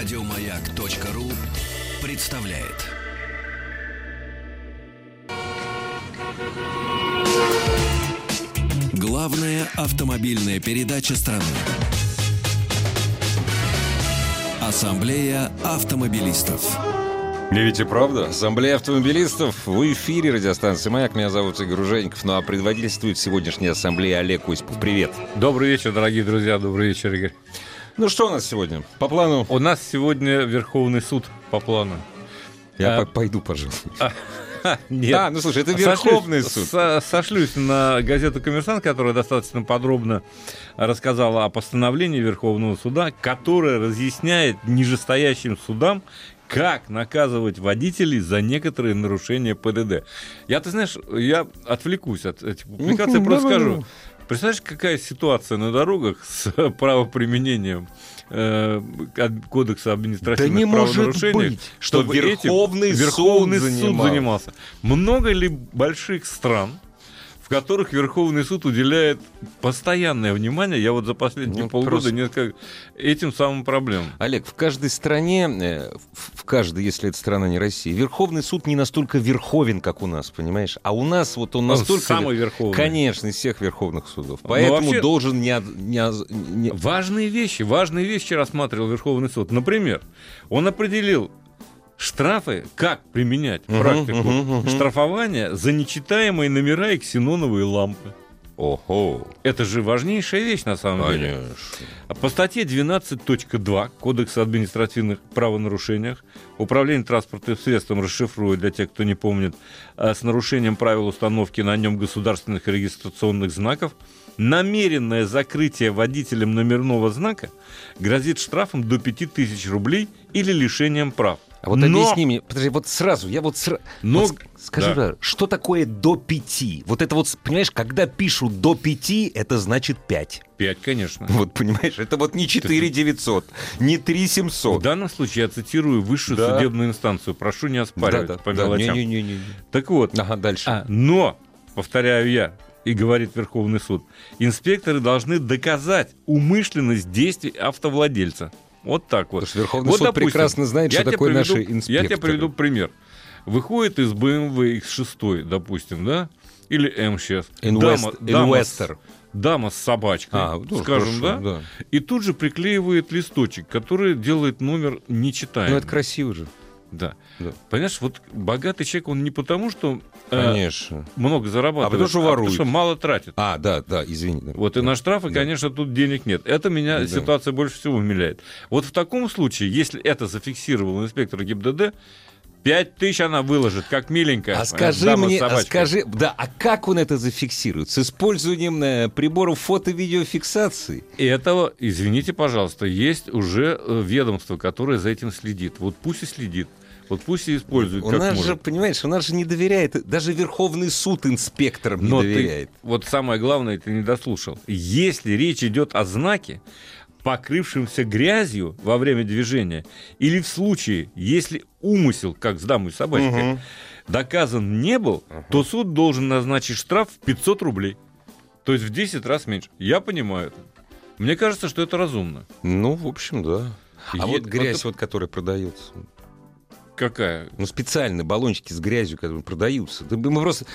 Радиомаяк.ру представляет. Главная автомобильная передача страны. Ассамблея автомобилистов. Не ведь и правда. Ассамблея автомобилистов в эфире радиостанции «Маяк». Меня зовут Игорь Ужеников. Ну а предводительствует сегодняшней ассамблеи Олег Осипов. Привет. Добрый вечер, дорогие друзья. Добрый вечер, Игорь. Ну что у нас сегодня? По плану? У нас сегодня Верховный суд по плану. Я а... пойду, пожалуй. Нет. А, ну слушай, это Верховный сошлюсь, суд. Со, сошлюсь на газету «Коммерсант», которая достаточно подробно рассказала о постановлении Верховного суда, которое разъясняет нижестоящим судам, как наказывать водителей за некоторые нарушения ПДД. Я, ты знаешь, я отвлекусь от этих публикаций, просто скажу. Представляешь, какая ситуация на дорогах с правоприменением э, Кодекса административных да не правонарушений, может быть, чтобы что Верховный, этим Верховный суд, суд занимался. Много ли больших стран, которых Верховный суд уделяет постоянное внимание, я вот за последние Ну, полгода просто- несколько этим самым проблемам. Олег, в каждой стране, э, в каждой, если это страна не Россия, Верховный суд не настолько верховен, как у нас, понимаешь? А у нас вот он Он настолько... самый верховный. Конечно, из всех верховных судов. Поэтому вообще- должен не, не не- Важные вещи, важные вещи рассматривал Верховный суд. Например, он определил штрафы, как применять Мгм, практику мгм, мгм. штрафования за нечитаемые номера и ксеноновые лампы. Ого, Это же важнейшая вещь на самом деле. конечно. По статье 12.2 Кодекса административных правонарушениях управление транспортным средством расшифрую для тех, кто не помнит, а, с нарушением правил установки на нем государственных регистрационных знаков, намеренное закрытие водителем номерного знака грозит штрафом до 5000 рублей или лишением прав. А вот Но- объясни мне, подожди, вот сразу, я вот сразу... Но- скажи, да. что такое до пяти? Вот это вот, понимаешь, когда пишут до пяти, это значит пять. Пять, конечно. Вот, понимаешь, это вот не 4 900, не 3 В 700. данном случае я цитирую высшую Да. судебную инстанцию. Прошу не оспаривать по да, мелочам. не-не-не-не. Так вот, Ага, дальше. А, но, повторяю я, и говорит Верховный суд, инспекторы должны доказать умышленность действий автовладельца. Вот так вот. Потому что Верховный Вот, суд допустим, прекрасно знает, что такое приведу- наши Я тебе инспекторы. приведу пример. Выходит из BMW X6, допустим, да? Или M сейчас. Инвест- Дама, инвестор. с- дама с собачкой, А, ну, скажем, хорошо, да? И тут же приклеивает листочек, который делает номер нечитаемым. Ну, это красиво же. Да. Да. Понимаешь, вот богатый человек, он не потому, что э, Конечно. много зарабатывает, А потому что ворует. что мало тратит. А, да, да, извини. да. Вот и на штрафы, Да. конечно, тут денег нет. Это меня Да. ситуация больше всего умиляет. Вот в таком случае, если это зафиксировал инспектор ГИБДД, 5 тысяч она выложит, как миленькая. А скажи дама с мне, а скажи, да, а как он это зафиксирует? С использованием э, приборов фото-видеофиксации? Этого, извините, пожалуйста, есть уже э, ведомство, которое за этим следит. Вот пусть и следит. Вот пусть и использует, У нас может. же, понимаешь, у нас же не доверяет, даже Верховный суд инспекторам не Но ты, доверяет. вот самое главное, ты не дослушал. Если речь идет о знаке, покрывшемся грязью во время движения, или в случае, если умысел, как с дамой собачкой, Мгм. доказан не был, то суд должен назначить штраф в 500 рублей. То есть в 10 раз меньше. Я понимаю это. Мне кажется, что это разумно. Ну, в общем, да. А Е- вот грязь, вот вот, которая продается. Какая? Ну, специально баллончики с грязью, которые продаются. Да мы просто...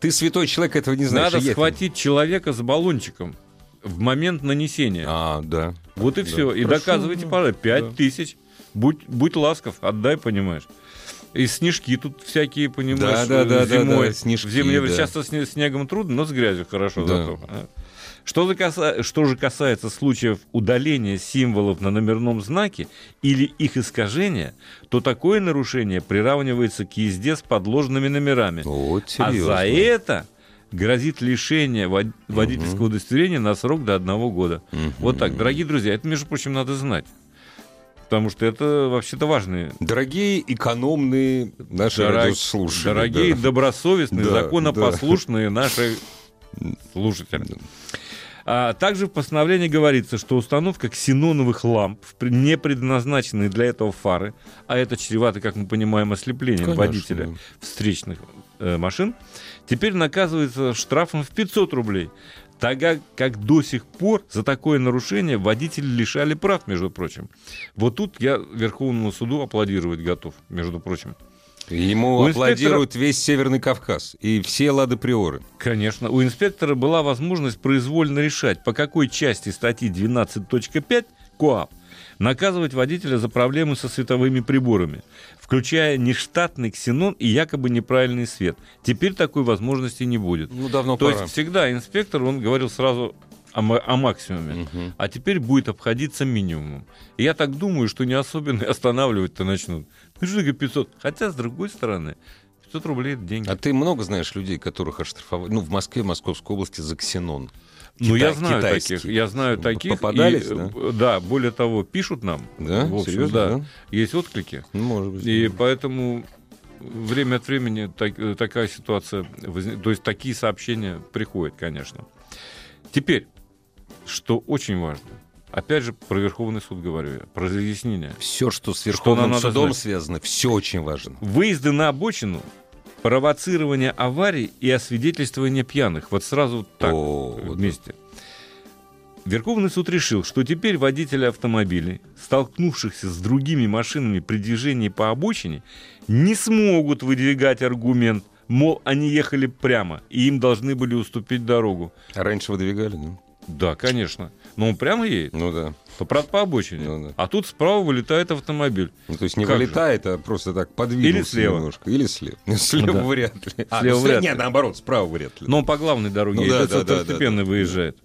Ты святой человек, этого не знаешь. Надо я это- схватить человека с баллончиком в момент нанесения. А, да. Вот и Да. все. И доказывайте, да, пожалуйста, пять да. тысяч. Будь, будь ласков, отдай, понимаешь. И снежки тут всякие, понимаешь, Да, да, да, да, зимой. да, снежки, В время да. часто сне- снегом трудно, но с грязью хорошо Да. зато. Что, за каса- что же касается случаев удаления символов на номерном знаке или их искажения, то такое нарушение приравнивается к езде с подложными номерами. Вот А за это грозит лишение вод- водительского удостоверения на срок до одного года. Мгм. Вот так, дорогие друзья, это, между прочим, надо знать. Потому что это вообще-то важные. Дорогие экономные наши дорог- радиослушатели. дорогие, да. добросовестные, Да, законопослушные наши слушатели. А также в постановлении говорится, что установка ксеноновых ламп, не предназначенные для этого фары, а это чревато, как мы понимаем, ослеплением Конечно, водителя встречных э, машин, теперь наказывается штрафом в 500 рублей. Тогда как до сих пор за такое нарушение водители лишали прав, между прочим. Вот тут я Верховному суду аплодировать готов, между прочим. Ему У аплодирует весь Северный Кавказ и все лады приоры. Конечно, у инспектора была возможность произвольно решать, по какой части статьи 12.5 КОАП наказывать водителя за проблемы со световыми приборами, включая нештатный ксенон и якобы неправильный свет. Теперь такой возможности не будет. Ну, давно То пора. есть всегда инспектор, он говорил сразу о, о максимуме, Мгм. а теперь будет обходиться минимумом. И я так думаю, что не особенно останавливать-то начнут. Ну что такое 500? Хотя, с другой стороны, 500 рублей это деньги. А ты много знаешь людей, которых оштрафовали? Ну, в Москве, Московской области за ксенон. Ну, я Китай- знаю китайский. таких. Я знаю таких. Попадались, и, да? э, Да, более того, пишут нам. Да? В общем, Серьезно, да. да? Есть отклики. Ну, может быть. И поэтому время от времени так- э, такая ситуация, возник- то есть такие сообщения приходят, конечно. Теперь, что очень важно, опять же про Верховный суд говорю я, про разъяснение. Все, что с Что Верховным надо судом связано, все очень важно. Выезды на обочину, провоцирование аварий и освидетельствование пьяных. Вот сразу так О, вместе. Верховный суд решил, что теперь водители автомобилей, столкнувшихся с другими машинами при движении по обочине, не смогут выдвигать аргумент, мол, они ехали прямо, и им должны были уступить дорогу. А раньше выдвигали, ну? Да, конечно. Но он прямо едет, Ну да. по, правда, по обочине. Ну да. А тут справа вылетает автомобиль. Ну, то есть не Как же? вылетает, а просто так подвинулся Или слева. немножко. Или слева. Ну, слева Да. вряд ли. А, Слева ну, вряд Нет, ли. наоборот, справа вряд ли. Но он по главной дороге Ну едет, да, да, да, второстепенно да, да. выезжает.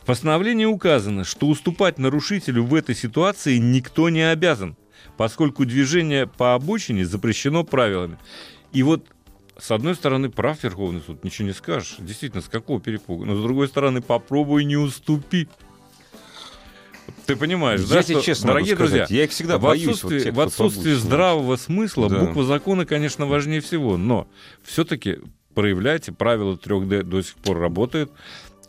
В постановлении указано, что уступать нарушителю в этой ситуации никто не обязан, поскольку движение по обочине запрещено правилами. И вот с одной стороны, прав Верховный суд, ничего не скажешь. Действительно, с какого перепуга? Но с другой стороны, попробуй не уступи. Ты понимаешь, да, Я тебе что, честно дорогие друзья, я их всегда в боюсь. вот отсутствии, тех, в отсутствии здравого смысла Да. буква закона, конечно, важнее всего, но все-таки проявляйте, правило 3D до сих пор работает.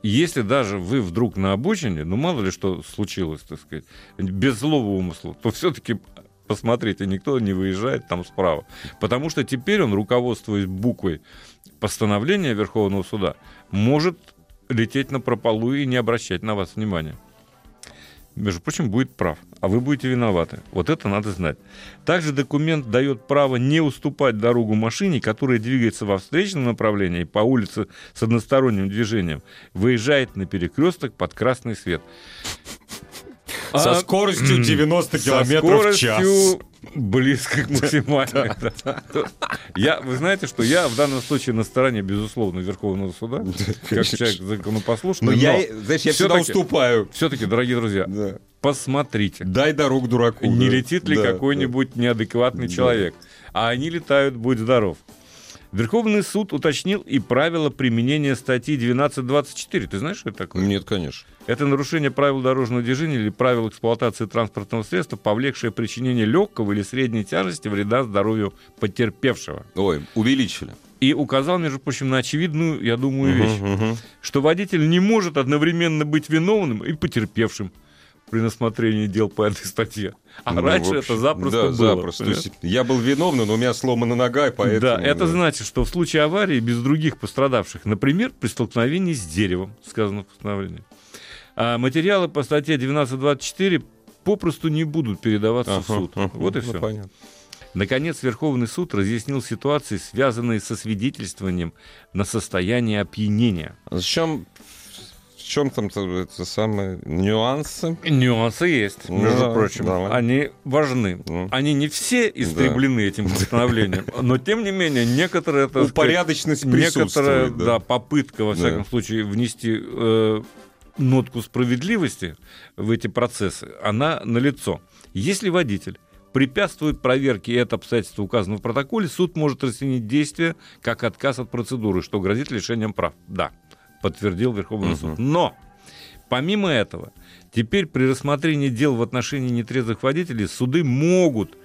Если даже вы вдруг на обочине, ну мало ли что случилось, так сказать, без злого умысла, то все-таки посмотрите, никто не выезжает там справа. Потому что теперь он, руководствуясь буквой постановления Верховного суда, может лететь на прополу и не обращать на вас внимания между прочим, будет прав, а вы будете виноваты. Вот это надо знать. Также документ дает право не уступать дорогу машине, которая двигается во встречном направлении по улице с односторонним движением, выезжает на перекресток под красный свет. Со А, скоростью 90 со километров в час. близко к максимальной. да. Я, вы знаете, что я в данном случае на стороне, безусловно, Верховного суда, как человек законопослушный, Ну, я, но знаешь, я всегда уступаю. все-таки, дорогие друзья, Да. посмотрите. Дай дорогу дураку. Не да. летит ли Да, какой-нибудь неадекватный Да. человек. А они летают, будь здоров. Верховный суд уточнил и правила применения статьи 12.24. Ты знаешь, что это такое? Нет, конечно. Это нарушение правил дорожного движения или правил эксплуатации транспортного средства, повлекшее причинение легкого или средней тяжести вреда здоровью потерпевшего. Ой, увеличили. И указал, между прочим, на очевидную, я думаю, вещь, Мгм, мгм. что водитель не может одновременно быть виновным и потерпевшим при рассмотрении дел по этой статье. А Ну, раньше общем, это запросто да, было. запросто. То есть я был виновным, но у меня сломана нога, и поэтому... да, это значит, что в случае аварии без других пострадавших, например, при столкновении с деревом, сказано в постановлении, а материалы по статье 12.24 попросту не будут передаваться в Ага, суд. ага, вот и ну, все. понятно. Наконец, Верховный суд разъяснил ситуации, связанные со свидетельствованием на состояние опьянения. А зачем... В чем там это самые нюансы? Нюансы есть, Ну, между давай, прочим. давай. Они важны. Ну. Они не все истреблены этим постановлением, но тем не менее некоторые это Упорядоченность некоторая да. да. попытка во Да. всяком случае внести э, нотку справедливости в эти процессы, она налицо. Если водитель препятствует проверке, и это обстоятельство указано в протоколе, суд может расценить действие как отказ от процедуры, что грозит лишением прав. Да, подтвердил Верховный Мгм. суд. Но Помимо этого, теперь при рассмотрении дел в отношении нетрезвых водителей суды могут,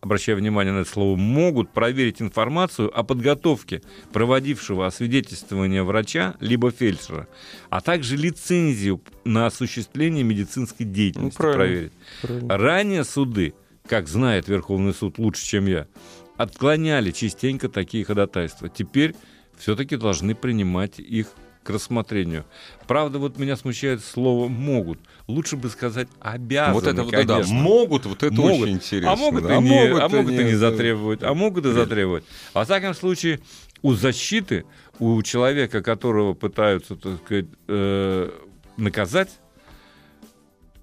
обращая внимание на это слово, могут проверить информацию о подготовке проводившего освидетельствование врача либо фельдшера, а также лицензию на осуществление медицинской деятельности Ну, правильно. проверить. Правильно. Ранее суды, как знает Верховный суд лучше, чем я, отклоняли частенько такие ходатайства. Теперь все-таки должны принимать их к рассмотрению. Правда, вот меня смущает слово «могут». Лучше бы сказать «обязаны», вот это вот, конечно. да, могут, вот это Могут. очень интересно. А могут, да. и, не, а могут могут и не да. затребовать, а могут и затребовать. Во всяком случае, у защиты, у человека, которого пытаются, так сказать, э, наказать,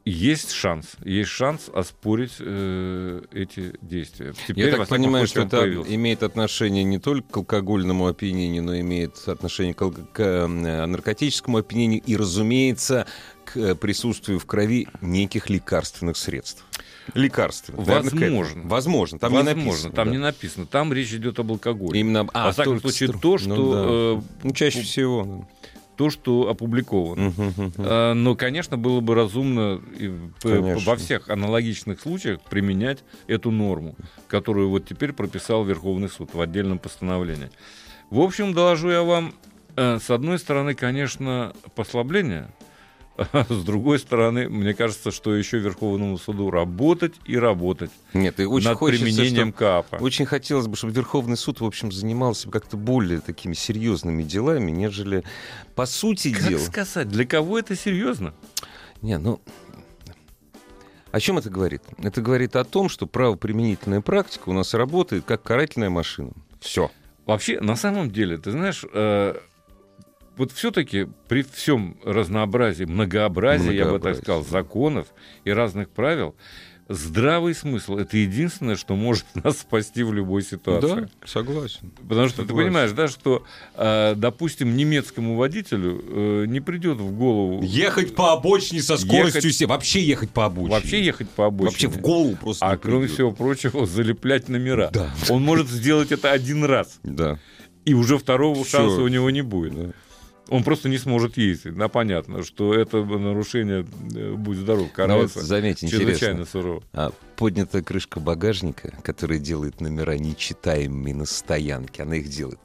есть шанс, есть шанс оспорить э, эти действия. Теперь, Я так понимаю, что это появился. имеет отношение не только к алкогольному опьянению, но имеет отношение к, к, э, наркотическому опьянению и, разумеется, к э, присутствию в крови неких лекарственных средств. Лекарственных. к этому. Возможно. Возможно. Там Возможно, не написано. там да. не написано. Там речь идет об алкоголе. Именно, Во всяком случае, то, ну что, да. э, Ну, чаще всего. То, что опубликовано. А, Но, конечно, было бы разумно Конечно. во всех аналогичных случаях применять эту норму, которую вот теперь прописал Верховный суд в отдельном постановлении. В общем, доложу я вам, э, с одной стороны, конечно, послабление, с другой стороны, мне кажется, что еще Верховному суду работать и работать Нет, и очень над хочется, применением чтоб- КАПа. Очень хотелось бы, чтобы Верховный суд, в общем, занимался как-то более такими серьезными делами, нежели по сути Как дела. сказать, для кого это серьезно? Не, ну... О чем это говорит? Это говорит о том, что правоприменительная практика у нас работает как карательная машина. Все. Вообще, на самом деле, ты знаешь, э, вот все-таки при всем разнообразии, многообразии, я бы так Многообразии. сказал, законов и разных правил, здравый смысл это единственное, что может нас спасти в любой ситуации. согласен. Потому что ты Согласен. понимаешь, да, что, э, допустим, немецкому водителю э, не придет в голову Ехать по обочине со скоростью се- Вообще ехать по обочине. вообще ехать по обочине. Вообще в голову просто А кроме придет. всего прочего, залеплять номера. Да. Он может сделать это один раз, Да. и уже второго Всё. шанса у него не будет. да. Он просто не сможет ездить. Да, понятно, что это нарушение, э, будь здоров, Ну вот карается заметь, чрезвычайно интересно. сурово. А поднятая крышка багажника, которая делает номера нечитаемыми на стоянке, она их делает.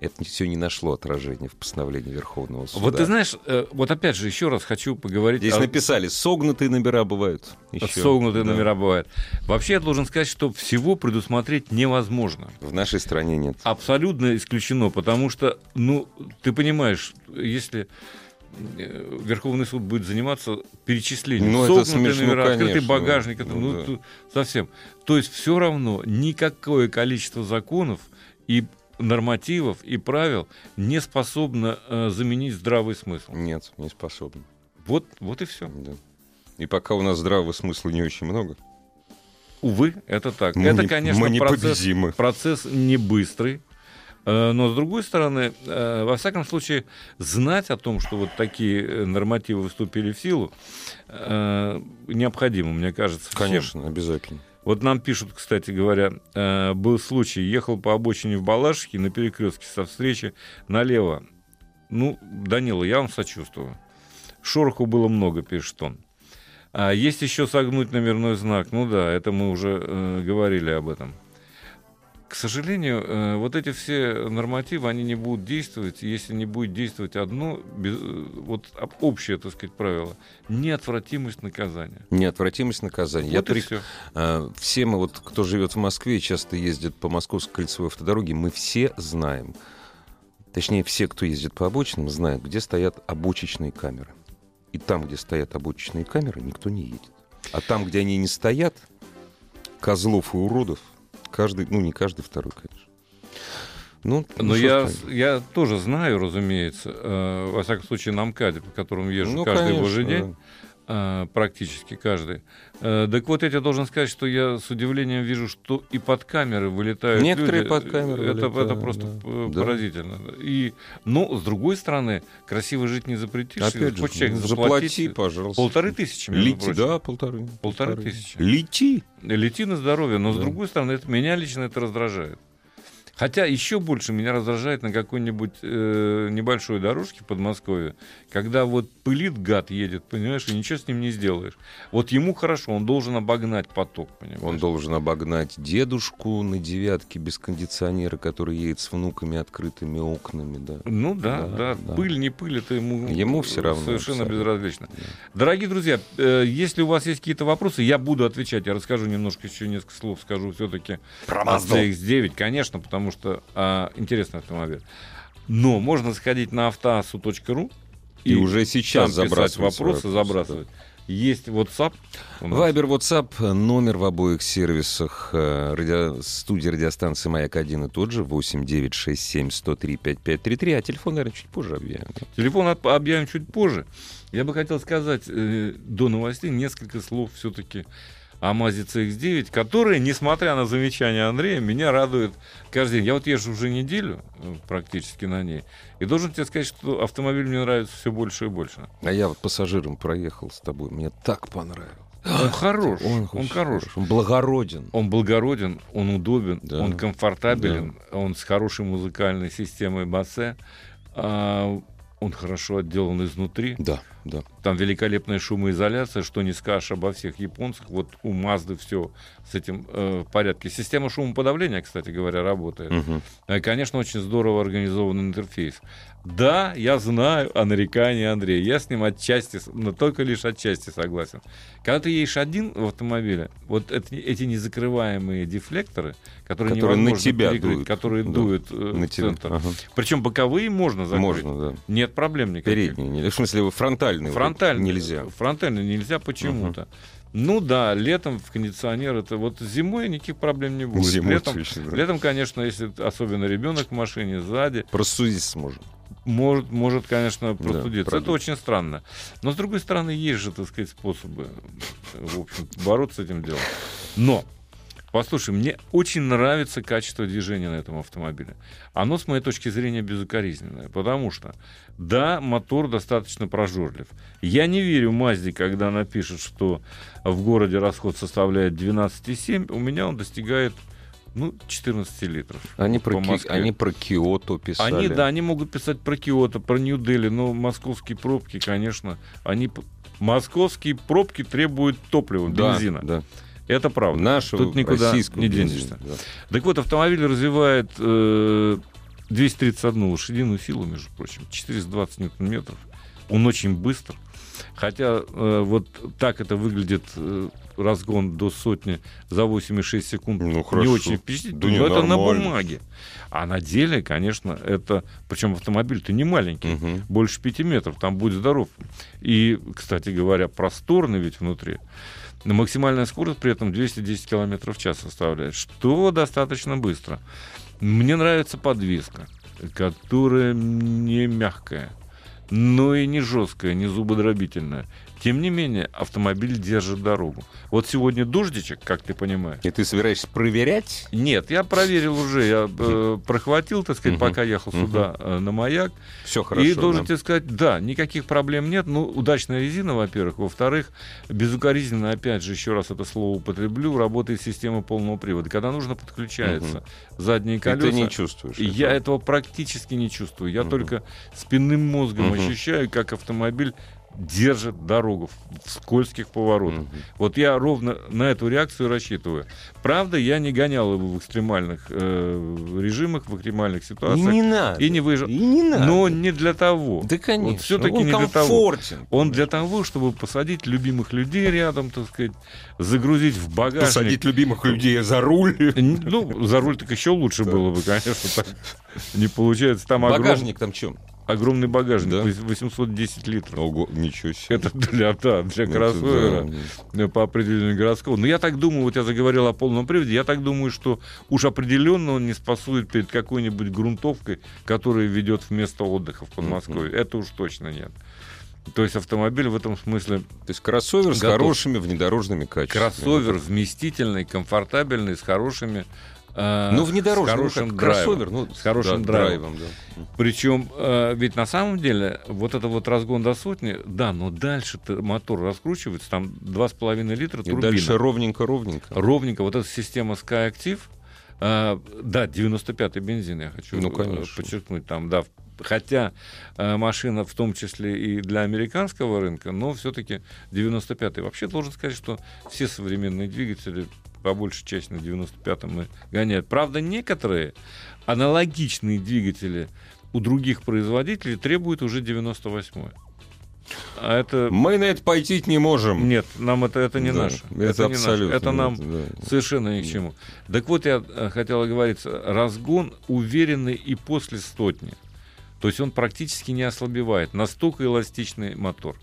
Это все не нашло отражения в постановлении Верховного суда. Вот ты знаешь, э, вот опять же, еще раз хочу поговорить Здесь о- написали, согнутые номера бывают. Еще. согнутые Да. номера бывают. Вообще, я должен сказать, что всего предусмотреть невозможно. В нашей стране нет. Абсолютно исключено, потому что, ну, ты понимаешь, если э, Верховный суд будет заниматься перечислением. Ну, это Согнутые смешно, номера, открытый конечно. багажник, это, Ну, ну, да. совсем. То есть все равно никакое количество законов и нормативов и правил не способно э, заменить здравый смысл. Нет, не способны. Вот, вот и все. Да. И пока у нас здравого смысла не очень много, Увы, это так. мы, это, не, конечно, мы процесс, непобедимы. процесс не быстрый. Э, Но, с другой стороны, э, во всяком случае, знать о том, что вот такие э, нормативы вступили в силу, э, необходимо, мне кажется. всем. Конечно, обязательно. Вот нам пишут, кстати говоря, э, был случай, ехал по обочине в Балашихе на перекрестке со встречи налево. Ну, Данила, я вам сочувствую. Шороху было много, пишет он. А есть еще согнуть номерной знак. Ну да, это мы уже э, говорили об этом. К сожалению, э, вот эти все нормативы, они не будут действовать, если не будет действовать одно, без- э, вот об- общее, так сказать, правило, неотвратимость наказания. Неотвратимость наказания. Я Вот и при- всё. А, Все мы, вот, кто живет в Москве и часто ездит по Московской кольцевой автодороге, мы все знаем, точнее, все, кто ездит по обочинам, знают, где стоят обочечные камеры. И там, где стоят обочечные камеры, никто не едет. А там, где они не стоят, козлов и уродов, каждый, ну, не каждый второй, конечно. Ну, ну, Но что я, я тоже знаю, разумеется, э, во всяком случае, на МКАДе, по которому езжу Ну, каждый конечно, божий день, да. Э, практически каждый. Э, так вот, я тебе должен сказать, что я с удивлением вижу, что и под камеры вылетают Некоторые люди. под камеры это, вылетают, это просто да. э, Да. поразительно. И, но, с другой стороны, красиво жить не запретишь. Опять же, Хочешь человек ну, заплатить, заплати, пожалуйста. полторы тысячи, Лети, прочим. да, полторы. Полторы тысячи. Лети. Лети на здоровье, но с Да. другой стороны, это, меня лично это раздражает. Хотя еще больше меня раздражает на какой-нибудь э, небольшой дорожке в Подмосковье, когда вот пылит гад едет, понимаешь, и ничего с ним не сделаешь. Вот ему хорошо, он должен обогнать поток, понимаешь. Он должен обогнать дедушку на девятке без кондиционера, который едет с внуками открытыми окнами, да. Ну да, Да, да, да. пыль, не пыль, это ему, Ему всё равно совершенно абсолютно. безразлично. Дорогие друзья, э, если у вас есть какие-то вопросы, я буду отвечать. Я расскажу немножко, еще несколько слов скажу все-таки Про о CX-9, конечно, потому что а, интересный автомобиль. Но можно сходить на автоасу.ру И уже сейчас писать забрасывать вопросы, забрасывать. Есть WhatsApp. Вайбер, WhatsApp, номер в обоих сервисах. э, радио- студии радиостанции «Маяк-1» и тот же 8967 103 5533, а телефон, наверное, чуть позже объявим. Телефон от- объявим чуть позже. Я бы хотел сказать э, до новостей несколько слов все-таки о Мазе CX-9, которая, несмотря на замечания Андрея, меня радует каждый день. Я вот езжу уже неделю э, практически на ней, и должен тебе сказать, что автомобиль мне нравится все больше и больше. А я вот пассажиром проехал с тобой, мне так понравилось. Он хорош, он, очень хорош. Он благороден. Он благороден, он удобен, Да. он комфортабелен, он с хорошей музыкальной системой бассе, а, он хорошо отделан изнутри. Да, да. Там великолепная шумоизоляция, что не скажешь обо всех японцах. Вот у Мазды все с этим э, в порядке. Система шумоподавления, кстати говоря, работает. Э, Конечно, очень здорово организован интерфейс. Да, я знаю о нарекании Андрея. Я с ним отчасти, но только лишь отчасти согласен. Когда ты едешь один в автомобиле, вот эти, эти незакрываемые дефлекторы, которые, Которые на тебя дуют. которые Да. дуют э, На тебя. центр. Ага. Причем боковые можно закрыть. Можно, да. Нет проблем никаких. Передний. не- В смысле, фронтальный. вот Фронтальный Нельзя. Фронтальный нельзя почему-то. Ну да, летом в кондиционер это вот зимой никаких проблем не будет. Зимой летом, точно, да. летом, конечно, если особенно ребенок в машине сзади, Просудить сможем. Может, может, конечно, простудиться. правда. это очень странно. Но с другой стороны, есть же, так сказать, способы, в общем, бороться с этим делом. Но Послушай, мне очень нравится качество движения на этом автомобиле. Оно, с моей точки зрения, безукоризненное. Потому что, да, мотор достаточно прожорлив. Я не верю Мазде, когда она пишет, что в городе расход составляет 12,7. У меня он достигает, ну, 14 литров. Они про, Ки- они про Киото писали. Они, да, они могут писать про Киото, про Нью-Дели, но московские пробки, конечно, они... Московские пробки требуют топлива, Да, бензина. Да. Это правда. Нашего Тут никуда не денешься. да. Так вот, автомобиль развивает э, 231 лошадиную силу, между прочим, 420 ньютон-метров. Он очень быстр. Хотя э, вот так это выглядит э, разгон до сотни за 8,6 секунд. Ну, Не хорошо. очень впечатлительно. Да не, но это на нормально. бумаге. А на деле, конечно, это... Причем автомобиль-то не маленький. Мгм. Больше 5 метров. Там будь здоров. И, кстати говоря, просторный ведь внутри. Но максимальная скорость при этом 210 км в час составляет, что достаточно быстро. Мне нравится подвеска, которая не мягкая, но и не жесткая, не зубодробительная. Тем не менее, автомобиль держит дорогу. Вот сегодня дождичек, как ты понимаешь. И ты собираешься проверять? Нет, я проверил уже, я э, прохватил, так сказать, пока ехал сюда э, на маяк. Все хорошо. И должен да? тебе сказать, да, никаких проблем нет. Ну, удачная резина, во-первых. Во-вторых, безукоризненно, опять же, еще раз это слово употреблю, работает система полного привода. Когда нужно, подключаются задние И колеса. ты не чувствуешь. И я этого практически не чувствую. Я только спинным мозгом ощущаю, как автомобиль держит дорогу в скользких поворотах. Мгм. Вот я ровно на эту реакцию рассчитываю. Правда, я не гонял его в экстремальных э, режимах, в экстремальных И ситуациях. не надо. И не выезжал. И не надо. Но не для того. Да, конечно. Вот всё-таки Он не для того. комфортен. Он для того, чтобы посадить любимых людей рядом, так сказать, загрузить в багажник. Посадить любимых людей за руль. Ну, за руль так еще лучше было бы, конечно, не получается. Там Багажник там чем? Огромный багажник, Да? вось- 810 литров. Ого, ничего себе. Это для, да, для Это кроссовера да. э, по определению городского. Но я так думаю, вот я заговорил о полном приводе, я так думаю, что уж определенно он не спасует перед какой-нибудь грунтовкой, которая ведет в место отдыха в Подмосковье. Это уж точно нет. То есть автомобиль в этом смысле То есть кроссовер с Готов. хорошими внедорожными качествами. кроссовер вместительный, комфортабельный, с хорошими э, Ну, внедорожный, с ну, хорошим как драйвом. кроссовер, ну, с хорошим да, драйвом. да. Причем, э, ведь на самом деле, вот это вот разгон до сотни, да, но дальше мотор раскручивается, там 2,5 литра И турбина. дальше ровненько-ровненько. Ровненько. Вот эта система SkyActiv, э, да, 95-й бензин, я хочу Ну, э, конечно. подчеркнуть, там, да, Хотя э, машина в том числе и для американского рынка, но все-таки 95-й. Вообще должен сказать, что все современные двигатели по большей части на 95-м и гоняют. Правда, некоторые аналогичные двигатели у других производителей требуют уже 98-й. А это... Мы на это пойти не можем. Нет, нам это, это не Да, наше. Это, наше. абсолютно. Это нам да. Совершенно ни к чему. Так вот, я э, хотел оговориться. Разгон уверенный и после стотни. То есть он практически не ослабевает. Настолько эластичный мотор.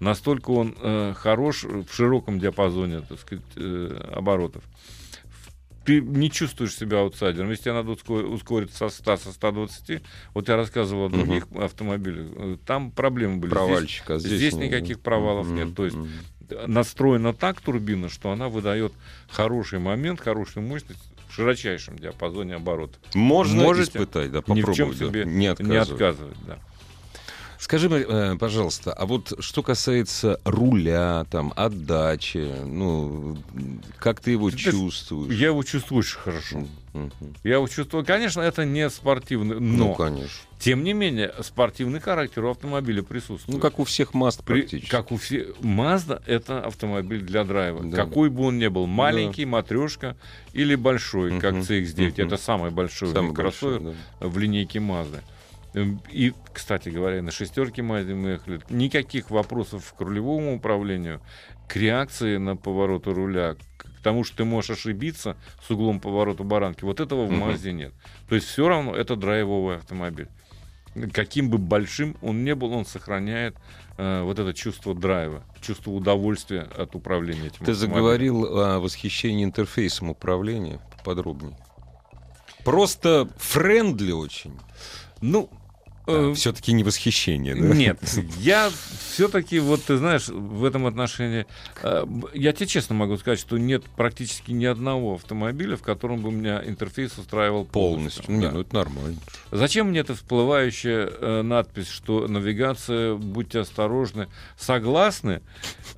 Настолько он э, хорош в широком диапазоне так сказать, э, оборотов. Ты не чувствуешь себя аутсайдером. Если тебе надо ускор- ускориться со 100, со 120, вот я рассказывал о других автомобилях, э, там проблемы были. Здесь- Провальчик, а здесь, здесь нет. никаких провалов Мгм, нет. То есть мгм. настроена так турбина, что она выдает хороший момент, хорошую мощность в широчайшем диапазоне оборотов. Можно Можете испытать, да, Ни в попробовать. чем да, себе не не отказывать. отказывать. Да. Скажи, мне, э, пожалуйста, а вот что касается руля, там, отдачи, ну, как ты его Ты чувствуешь? Я его чувствую очень хорошо. Мгм. Я его чувствую. Конечно, это не спортивный, Ну, но конечно. тем не менее спортивный характер у автомобиля присутствует. Ну, как у всех Мазд При- практически. как у всех. Mazda это автомобиль для драйва. Да. Какой бы он ни был, маленький, матрешка или большой, как Мгм. CX-9. Мгм. Это самый большой Самый кроссовер большой, да. в линейке Mazda. Эм, И, кстати говоря, на шестерке мы ехали. Никаких вопросов к рулевому управлению, к реакции на повороты руля, к тому, что ты можешь ошибиться с углом поворота баранки. Вот этого в. Mazda нет. То есть все равно это драйвовый автомобиль. Каким бы большим он не был, он сохраняет э, вот это чувство драйва, чувство удовольствия от управления этим Ты заговорил о восхищении интерфейсом управления поподробнее. Просто friendly очень. Ну, э, Все-таки не восхищение, да? Нет, я все-таки, вот ты знаешь, в этом отношении, э, я тебе честно могу сказать, что нет практически ни одного автомобиля, в котором бы меня интерфейс устраивал полностью. Полностью. Не, Да. ну это нормально. Зачем мне эта всплывающая э, надпись, что навигация, будьте осторожны, согласны,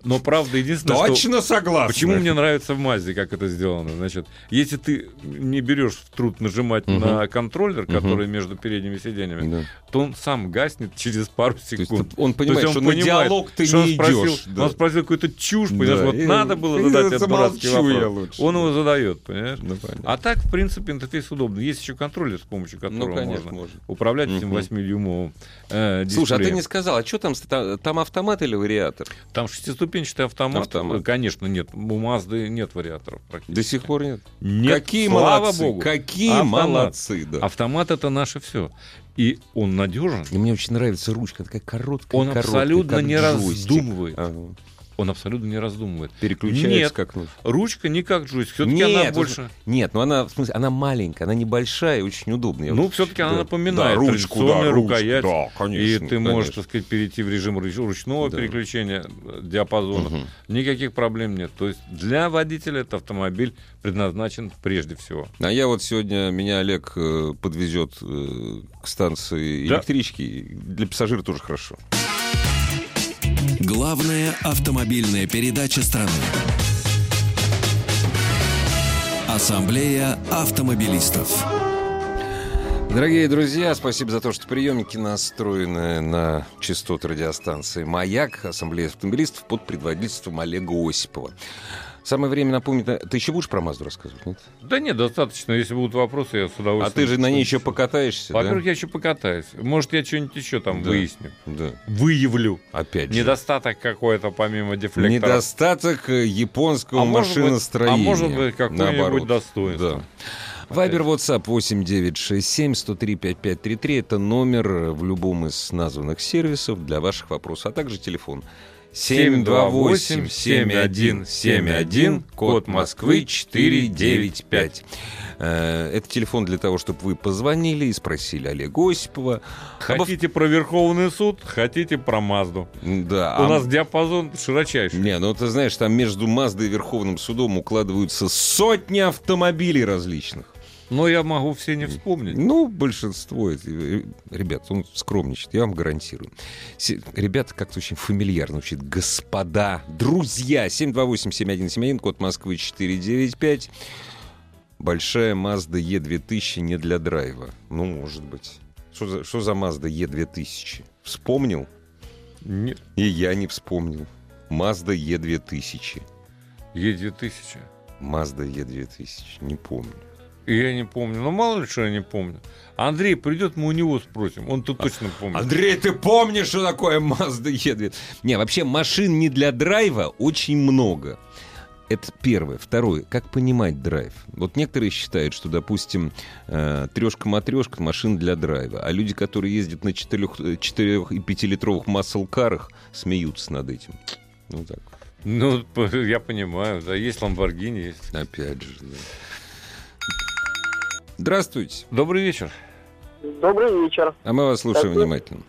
но правда единственное, что... согласен. Почему мне нравится в Мазде, как это сделано? Значит, если ты не берешь в труд нажимать Мгм. на контроллер, который между передними сиденьями, Да. то он сам гаснет через пару То есть секунд. он понимает, То есть что он на понимает, диалог ты что не спросил, идешь. да. Он спросил какую-то чушь, понимаешь, Да, вот и- надо было и задать этот дурацкий вопрос. лучше, он да. его задает, понимаешь? Ну, понятно. А так, в принципе, интерфейс удобный. Есть еще контроллер, с помощью которого Ну, конечно, можно можно. управлять этим Мгм. 8-дюймовым э, Слушай, а ты не сказал, а что там, там автомат или вариатор? Там шестиступенчатый автомат. Автомат. Э, Конечно, нет. У Мазды нет вариаторов практически. До сих пор нет. Нет, Какие слава молодцы, богу. какие Автомат. молодцы, да. Автомат это наше все. И он надежен. И мне очень нравится ручка, такая короткая, Он короткая, абсолютно не джойстик. раздумывает. Ага. Он абсолютно не раздумывает. Переключается Нет. как нужно. Ручка не как джойстик. Все-таки Нет, она больше. Нет, ну она, в смысле, она маленькая, она небольшая и очень удобная. Ну, все-таки она да. напоминает Да, ручку, да, традиционную ручку, рукоять. да, конечно, и ты можешь, конечно. так сказать, перейти в режим руч- ручного Да. переключения э, диапазона. Мгм. Никаких проблем нет. То есть для водителя этот автомобиль предназначен прежде всего. А я вот сегодня, меня Олег э, подвезет э, к станции Да. электрички. Для пассажира тоже хорошо. Главная автомобильная передача страны. Ассамблея автомобилистов. Дорогие друзья, спасибо за то, что приемники настроены на частоты радиостанции «Маяк», Ассамблея автомобилистов под предводительством Олега Осипова. Самое время напомнить... Ты еще будешь про Мазду рассказывать, нет? Да нет, достаточно. Если будут вопросы, я с удовольствием. А ты же на ней еще покатаешься, Во-первых, я еще покатаюсь. Может, я что-нибудь еще там Да. выясню. да? Да. Выявлю. Опять же. Недостаток какой-то помимо дефлектора. Недостаток э, японского А может быть- машиностроения. а может быть, какое-нибудь достоинство. Да. Вайбер, WhatsApp 8967 103 5533 это номер э, в любом из названных сервисов для ваших вопросов, а также телефон 728-7171, код Москвы 495. Э, Это телефон для того, чтобы вы позвонили и спросили Олега Осипова. Хотите про Верховный суд, хотите про Мазду. Да, У а- нас диапазон широчайший. Не, ну ты знаешь, там между Маздой и Верховным судом укладываются сотни автомобилей различных. Но я могу все не вспомнить. Ну, большинство. э, Ребят, он скромничает, я вам гарантирую. Ребята как-то очень фамильярно учат. Господа, друзья. 728-7171, код Москвы 495. Большая Mazda E2000 не для драйва. Ну, может быть. Что за, что за Mazda E2000? Вспомнил? Нет. И я не вспомнил. Mazda E2000. Е2000. Mazda E2000. Не помню. Я не помню. Ну, мало ли, что я не помню. Андрей придет, мы у него спросим. Он тут точно помнит. Андрей, ты помнишь, что такое Mazda E2000? Не, вообще машин не для драйва очень много. Это первое. Второе. Как понимать драйв? Вот некоторые считают, что, допустим, э, трешка-матрешка — машина для драйва. А люди, которые ездят на 4, 4 и 5-литровых масл-карах, смеются над этим. Ну так. Ну, я понимаю, да, есть Ламборгини, есть. Опять же, да. Здравствуйте. Добрый вечер. Добрый вечер. А мы вас слушаем Хотел- внимательно.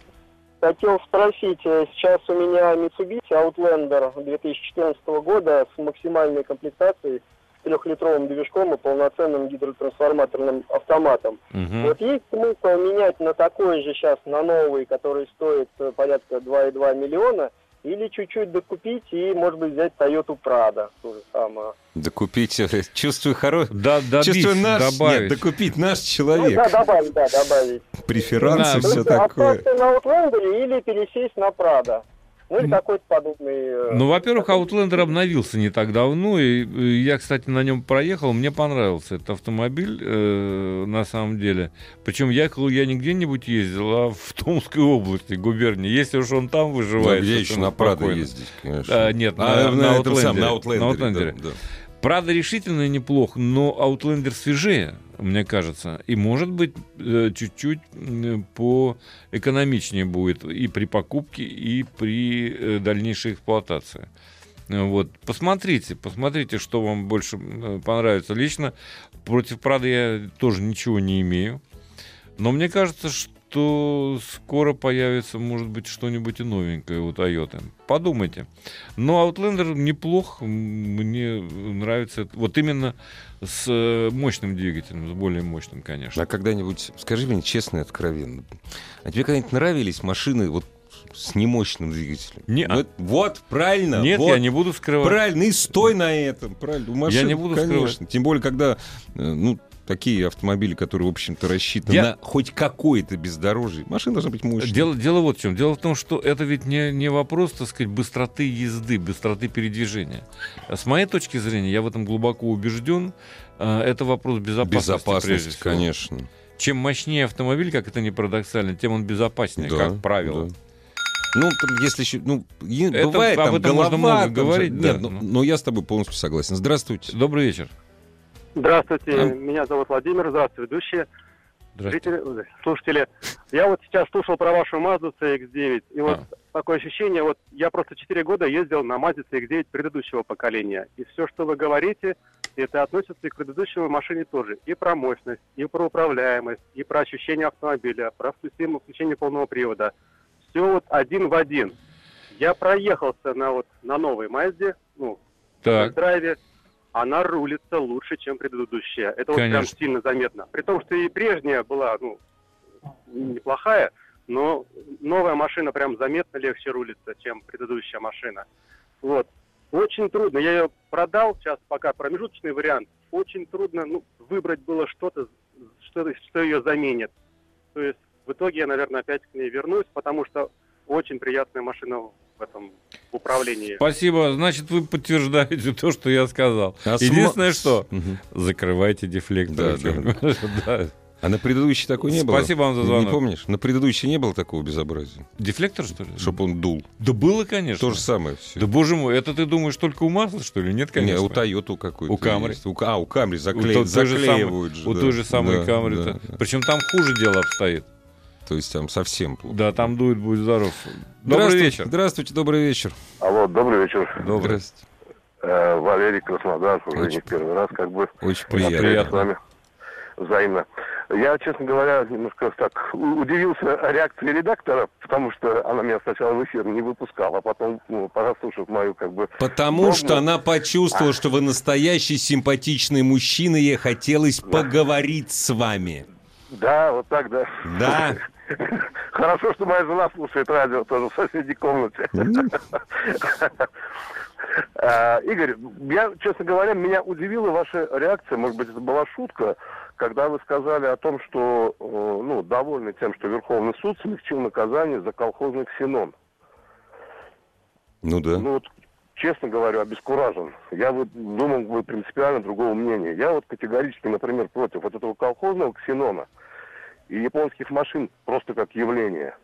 Хотел спросить, э, сейчас у меня Mitsubishi Outlander 2014 года с максимальной комплектацией, с трехлитровым движком и полноценным гидротрансформаторным автоматом. Мгм. Вот есть смысл менять на такой же сейчас, на новый, который стоит э, порядка 2,2 миллиона, или чуть-чуть докупить и, может быть, взять Toyota Prado, то же самое. Да купите, чувствую хороший... Да, добить, Чувствую наш... добавить. Нет, да купить наш Ну, человек. да, добавить, да, добавить. Преферансы, Да, все такое. остаться на Outlander или пересесть на Prado. Ну, или М. какой-то подобный... э, Ну, во-первых, Outlander обновился не так давно, и я, кстати, на нем проехал, мне понравился этот автомобиль, э, на самом деле. Причем ехал я не где-нибудь ездил, а в Томской области, губернии. Если уж он там Ну, выживает. где еще на Прадо ездить, конечно. А, нет, А, на- на на Outlander. На Outlander. Outlander. да, да. Правда, решительно неплох, но Outlander свежее, мне кажется. И, может быть, э, чуть-чуть поэкономичнее будет и при покупке, и при э, дальнейшей эксплуатации. Вот. Посмотрите, посмотрите, что вам больше понравится. Лично против Прада я тоже ничего не имею. Но мне кажется, что скоро появится, может быть, что-нибудь и новенькое у Toyota. Подумайте. Но Outlander неплох. Мне нравится. Вот именно с э, мощным двигателем, с более мощным, конечно. А когда-нибудь, скажи мне честно и откровенно, а тебе когда-нибудь нравились машины вот с немощным двигателем? Не- Ну, это- вот, правильно. Нет, вот, я не буду скрывать. Правильно, и стой на этом. Правильно. У машин, не буду конечно. скрывать. Тем более, когда, э, ну, такие автомобили, которые, в общем-то, рассчитаны Я- на хоть какое-то бездорожье. Машина должна быть мощной. Дело, дело вот в чем. Дело в том, что это ведь не, не вопрос, так сказать, быстроты езды, быстроты передвижения. А С моей точки зрения, я в этом глубоко убежден, а, это вопрос безопасности, Безопасность, всего. конечно. Чем мощнее автомобиль, как это не парадоксально, тем он безопаснее, Да, как правило. да. Ну, там, если еще, ну, Это- бывает об там этом можно голова, много там говорить, Нет, да, ну, ну. но я с тобой полностью согласен. Здравствуйте. Добрый вечер. Здравствуйте, А? меня зовут Владимир, здравствуйте, ведущие, Здравствуйте. зрители, слушатели. Я вот сейчас слушал про вашу Mazda CX-9, и вот А. такое ощущение, вот я просто 4 года ездил на Mazda CX-9 предыдущего поколения, и все, что вы говорите, это относится и к предыдущей машине тоже, и про мощность, и про управляемость, и про ощущение автомобиля, про систему включения полного привода. Все вот один в один. Я проехался на вот на новой Mazda, ну, Так, в драйве, она рулится лучше, чем предыдущая. Это вот прям Конечно. сильно заметно. При том, что и прежняя была, ну, неплохая, но новая машина прям заметно легче рулится, чем предыдущая машина. Вот. Очень трудно. Я ее продал, сейчас пока промежуточный вариант. Очень трудно ну, выбрать было что-то, что, что ее заменит. То есть в итоге я, наверное, опять к ней вернусь, потому что очень приятная машина в этом в управлении. спасибо. Значит, вы подтверждаете то, что я сказал. А Единственное, ма- что Мгм. закрывайте дефлектор. Да, Да. А на предыдущий такой не было? Спасибо вам за Не звонок. помнишь? На предыдущий не было такого безобразия? Дефлектор, что ли? Чтобы он дул. Да было, конечно. То же самое все. Да боже мой, это ты думаешь только у масла, что ли? Нет, Не, конечно. у Тойоту какой-то У есть. У, а, у Камри У заклеивают, самой- заклеивают же. у да. той же самой Да, камеры. да, да. Причем там хуже дело обстоит. То есть там совсем плохо. Да, там дует, будет здоров. Добрый Здравствуйте, вечер. Здравствуйте, добрый вечер. Алло, добрый вечер. Добрый. Здравствуйте. Э, Валерий Краснодар, уже Очень не первый раз, как бы. Очень Приятно. приятно. с вами взаимно. Я, честно говоря, немножко так удивился реакции редактора, потому что она меня сначала в эфир не выпускала, а потом, ну, послушав мою, как бы... Потому Норму. что она почувствовала, что вы настоящий симпатичный мужчина, и ей хотелось поговорить с вами. Да, вот так, да. Да. Хорошо, что моя жена слушает радио тоже в соседней комнате. А, Игорь, я, честно говоря, меня удивила ваша реакция, может быть, это была шутка, когда вы сказали о том, что э, ну, довольны тем, что Верховный суд смягчил наказание за колхозный ксенон. Ну да. Ну вот, честно говорю, обескуражен. Я вот думал, вы принципиально другого мнения. Я вот категорически, например, против вот этого колхозного ксенона и японских машин просто как явление.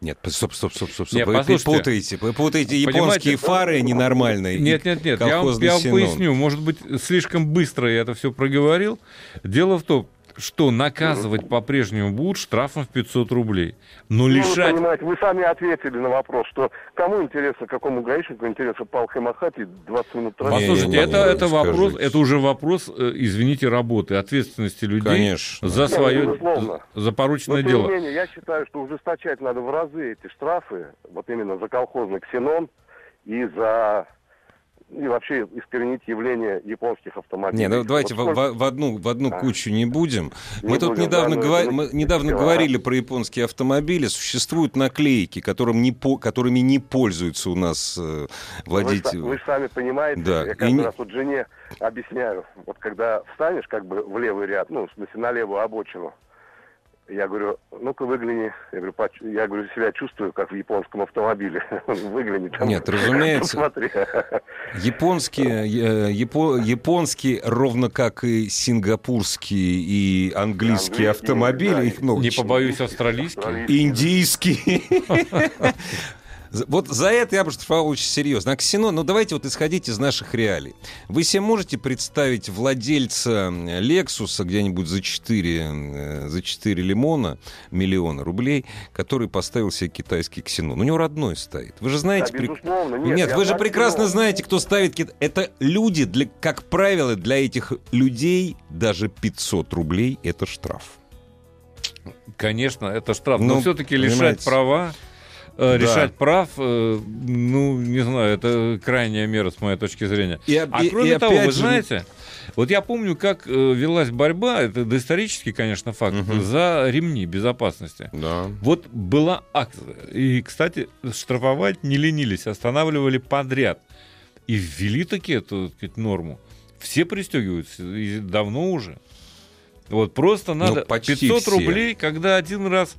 Нет, стоп, стоп, стоп, стоп, стоп. Нет, вы послушайте. путаете, вы путаете Понимаете, японские фары ненормальные. и Нет, нет, нет, я вам, я вам поясню. Может быть, слишком быстро я это все проговорил. Дело в том, что наказывать по-прежнему будут штрафом в 500 рублей. Но Ну, вы лишать... понимаете, вы сами ответили на вопрос, что кому интересно, какому гаишнику интересно палкой махать и 20 минут тратить. Послушайте, Не, не, это, не, это вопрос, это уже вопрос, э, извините, работы, ответственности людей Конечно. за свое, безусловно. за порученное Но, тем дело. не менее, я считаю, что ужесточать надо в разы эти штрафы, вот именно за колхозный ксенон и за и вообще искоренить явление японских автомобилей. Не, ну давайте Вот в, сколько- в- в одну, в одну А. кучу не будем. Не мы тут будем, недавно, да, говор- мы не- недавно дела. говорили про японские автомобили. Существуют наклейки, которым не по- которыми не пользуются у нас э, Вы, водители. са- вы же сами понимаете, Да, я и каждый не- раз вот жене объясняю, вот когда встанешь как бы в левый ряд, ну, в смысле, на левую обочину, я говорю, ну-ка выгляни, я говорю, «Поч- я говорю, себя чувствую, как в японском автомобиле. Выгляни там. Нет, разумеется. Посмотри. Японские, э, япо- японские, ровно как и сингапурские и английские Английские, автомобили, да, их много. Не побоюсь, австралийский. Индийские. Вот за это я бы штрафовал очень серьезно. А Ксенон, ну давайте вот исходить из наших реалий. Вы себе можете представить владельца Лексуса где-нибудь за 4, э, за 4 лимона, миллиона рублей, который поставил себе китайский Ксенон? У него родной стоит. Вы же знаете... Да, безусловно, Нет, нет, вы же прекрасно знаете, кто ставит кит... Это люди, для, как правило, для этих людей даже 500 рублей — это штраф. Конечно, это штраф. Ну, Но все-таки лишать понимаете. права, Да. решать прав, э, ну, не знаю, это крайняя мера с моей точки зрения. И, А и- кроме и того, вы же, знаете, вот я помню, как э, велась борьба, это доисторический, конечно, факт, Мгм. за ремни безопасности. Да. Вот была акция. И, кстати, штрафовать не ленились, останавливали подряд. И ввели таки эту так сказать, норму. Все пристегиваются, и давно уже. Вот просто надо Ну, почти 500 все. рублей, когда один раз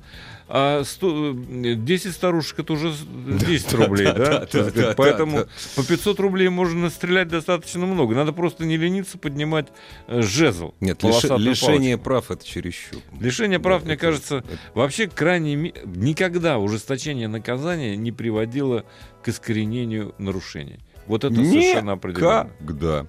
а, сто- э, 10 старушек это уже с- 10 рублей, да? да, да, да, Поэтому да. по 500 рублей можно настрелять достаточно много. Надо просто не лениться поднимать э, жезл. Нет, лишение палочку. прав — это чересчур. Лишение прав, Да, мне это- кажется, это- вообще крайне никогда ужесточение наказания не приводило к искоренению нарушений. Вот это совершенно определенно. Никогда.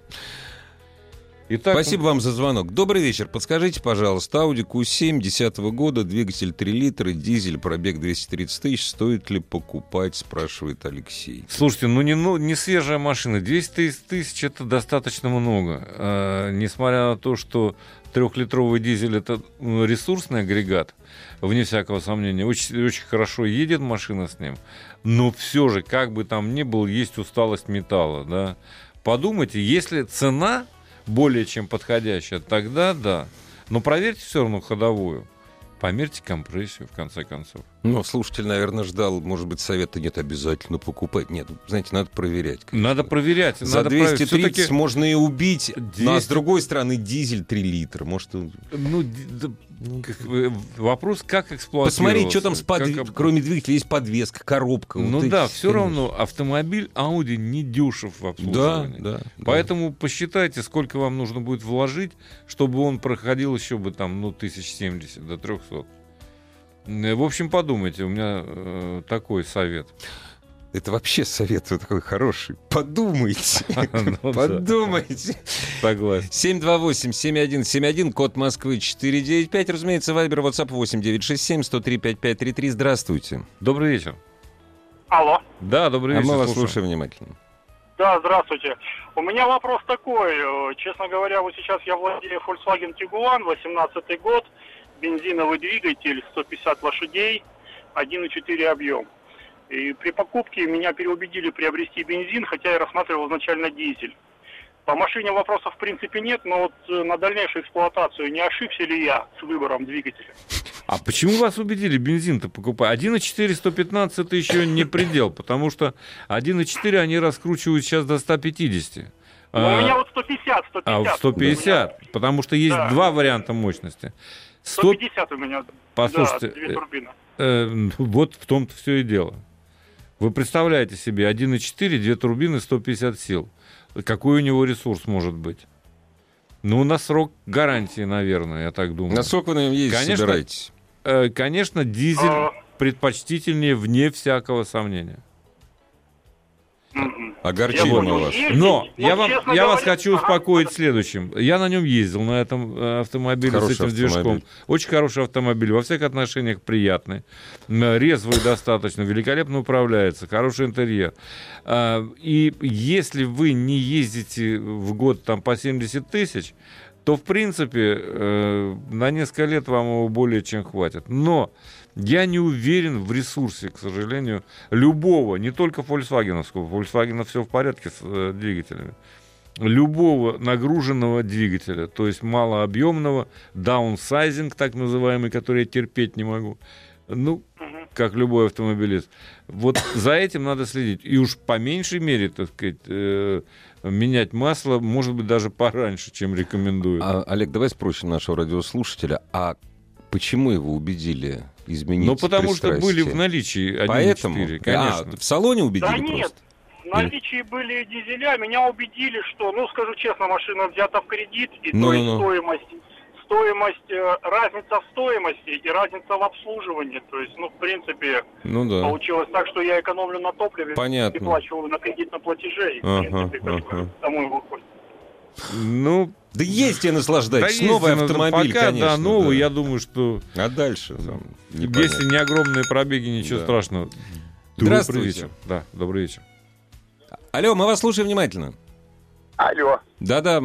Итак, Спасибо вам за звонок. Добрый вечер. Подскажите, пожалуйста, Audi Q7 10 года, двигатель 3 литра, дизель, пробег 230 тысяч. Стоит ли покупать, спрашивает Алексей. Слушайте, ну не, ну не свежая машина. 200 тысяч это достаточно много. А, несмотря на то, что трехлитровый дизель это ну, ресурсный агрегат, вне всякого сомнения, очень, очень хорошо едет машина с ним, но все же, как бы там ни был, есть усталость металла. Да? Подумайте, если цена более чем подходящая, тогда да. Но проверьте все равно ходовую. Померьте компрессию, в конце концов. Ну, слушатель, наверное, ждал, может быть, совета нет, обязательно покупать. Нет, знаете, надо проверять. конечно. Надо проверять. За надо проверить. 230 Всё-таки- можно и убить. Ну, а с 200 другой стороны, дизель 3 литра. Может, он- Ну, как бы вопрос, как эксплуатировать. посмотреть, что там с подв- кроме двигателя есть подвеска, коробка. Ну Вот да, все конечно. равно автомобиль Audi не дешев в Да, обслуживании. да. да. Поэтому посчитайте, сколько вам нужно будет вложить, чтобы он проходил еще бы там, ну, 1070 до 300. Э, В общем, подумайте, у меня э, такой совет. Это вообще совет вот такой хороший. Подумайте. Ну Подумайте. Согласен. 728-7171, код Москвы 495. Разумеется, Вайбер, WhatsApp 8967-103-5533. Здравствуйте. Добрый вечер. Алло. Да, добрый А вечер. мы вас слушаем. внимательно. Да, здравствуйте. У меня вопрос такой. Честно говоря, вот сейчас я владею Volkswagen Tiguan, 18 год, бензиновый двигатель, 150 лошадей, 1,4 объем. И при покупке меня переубедили приобрести бензин, хотя я рассматривал изначально дизель. По машине вопросов в принципе нет, но вот э, на дальнейшую эксплуатацию не ошибся ли я с выбором двигателя? А почему вас убедили бензин-то покупать? 1,4 115 это еще не предел, потому что 1,4 они раскручивают сейчас до 150. Ну, А, у меня вот 150, 150. а в 150, потому что есть Да. два варианта мощности. 100, 150 у меня. Послушайте, да, две э, турбины. э, ну, вот в том-то все и дело. Вы представляете себе 1,4, две турбины, 150 сил. Какой у него ресурс может быть? Ну, на срок гарантии, наверное, я так думаю. На сок вы, наверное, ездить Конечно. собираетесь. Э, Конечно, дизель... А, предпочтительнее вне всякого сомнения. Мгм. Огорчил Я мы понял. вас. Ездить, Но вот, я, вам, я вас говоря- хочу Ага. успокоить следующим. Я на нем ездил, на этом э, автомобиле Хороший с этим движком. автомобиль. Очень хороший автомобиль, во всех отношениях приятный. М, Резвый достаточно, великолепно управляется, хороший интерьер. А, И если вы не ездите в год там по 70 тысяч, то, в принципе, э, на несколько лет вам его более чем хватит. Но я не уверен в ресурсе, к сожалению, любого, не только фольксвагеновского. У Volkswagen все в порядке с э, двигателями. Любого нагруженного двигателя, то есть малообъемного, даунсайзинг, так называемый, который я терпеть не могу. Ну, как любой автомобилист. Вот за этим надо следить. И уж по меньшей мере, так сказать, э, менять масло, может быть, даже пораньше, чем рекомендуют. А, Олег, давай спросим нашего радиослушателя, а почему его убедили изменить Ну, потому что были в наличии 1.4, Поэтому? конечно. А, в салоне убедили Да нет, просто? в наличии были дизеля. Меня убедили, что, ну, скажу честно, машина взята в кредит, и Ну, то есть ну, ну. стоимость, стоимость, э, разница в стоимости и разница в обслуживании. То есть, ну, в принципе, Ну да. получилось так, что я экономлю на топливе Понятно. и плачу на кредитном платеже. И, в Ага, принципе, ага. выходит. Ну, Да ездите, наслаждайтесь. да Новый есть, автомобиль, пока, конечно. да, новый, да. я думаю, что А дальше там если не огромные пробеги, ничего Да. страшного. Добрый Здравствуйте. вечер. Да, добрый вечер. Алло, мы вас слушаем внимательно. Алло, Да-да,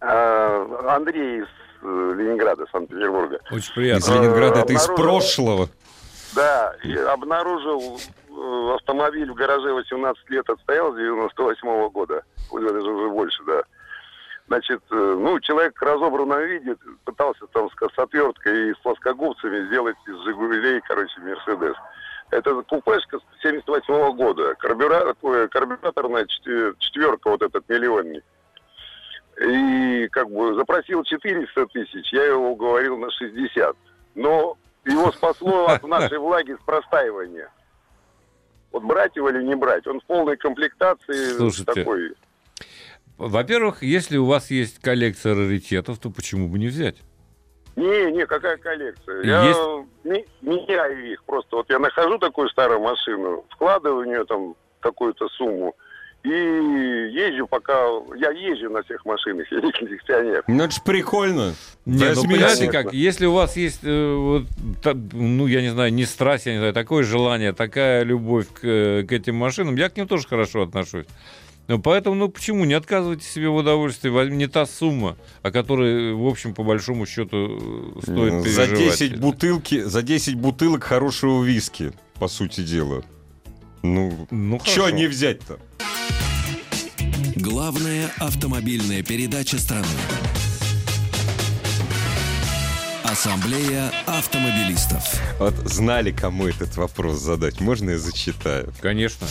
э, Андрей из Ленинграда, Санкт-Петербурга. Очень из приятно. Ленинграда, это из прошлого. Да, и обнаружил э, автомобиль в гараже 18 лет отстоял с 98 года. Уже даже уже больше, да. Значит, э, ну, человек в разобранном виде пытался там с, отверткой и с плоскогубцами сделать из «Жигулей», короче, «Мерседес». Это купешка с 78 года. Карбюра... ой, Карбюраторная четвер- четверка, вот этот миллионник. И как бы запросил 400 тысяч, я его уговорил на 60. Но его спасло от нашей влаги с простаивания. Вот брать его или не брать? Он в полной комплектации Слушайте, такой. Во-первых, если у вас есть коллекция раритетов, то почему бы не взять? Не, не, какая коллекция? Я Есть? не- меняю их просто. Вот я нахожу такую старую машину, вкладываю в нее там какую-то сумму и езжу пока... Я езжу на всех машинах, я не коллекционер. Ну, это ж прикольно. Не, ну понимаете как, если у вас есть, э, вот, та- ну, я не знаю, не страсть, я не знаю, такое желание, такая любовь к, э, к этим машинам, я к ним тоже хорошо отношусь. Ну, поэтому, ну, почему не отказывайте себе в удовольствии, возьми не та сумма, о которой, в общем, по большому счету, э, стоит За переживать. 10, бутылки, за 10 бутылок хорошего виски, по сути дела. Ну, Ну, что не взять-то? Главная автомобильная передача страны. Ассамблея автомобилистов. Вот знали, кому этот вопрос задать. Можно я зачитаю? Конечно.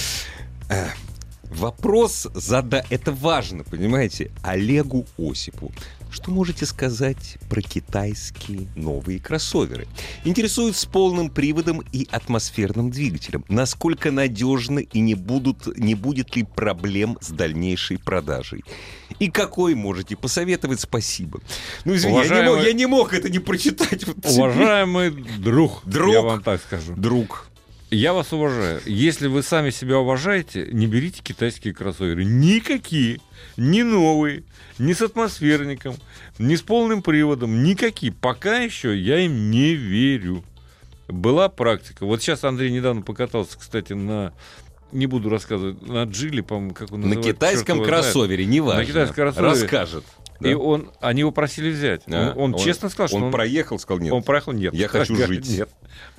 Вопрос зада... Это важно, понимаете? Олегу Осипу. Что можете сказать про китайские новые кроссоверы? Интересует с полным приводом и атмосферным двигателем. Насколько надежны и не, будут, не будет ли проблем с дальнейшей продажей? И какой можете посоветовать? Спасибо. Ну, извини, я, не мог, Уважаемый- я не мог это не прочитать. Вот. Уважаемый друг, Друг. я вам так скажу. Друг. Я вас уважаю. Если вы сами себя уважаете, не берите китайские кроссоверы. Никакие. Ни новые, ни с атмосферником, ни с полным приводом. Никакие. Пока еще я им не верю. Была практика. Вот сейчас Андрей недавно покатался, кстати, на... Не буду рассказывать. На Джиле, по-моему, как он На называется, китайском кроссовере, неважно. На китайском кроссовере. Расскажет. И Да. он, они его просили взять. А, Он, он честно сказал, что он, он, проехал, сказал нет. он проехал, нет. Я хочу Говорит, жить. Нет,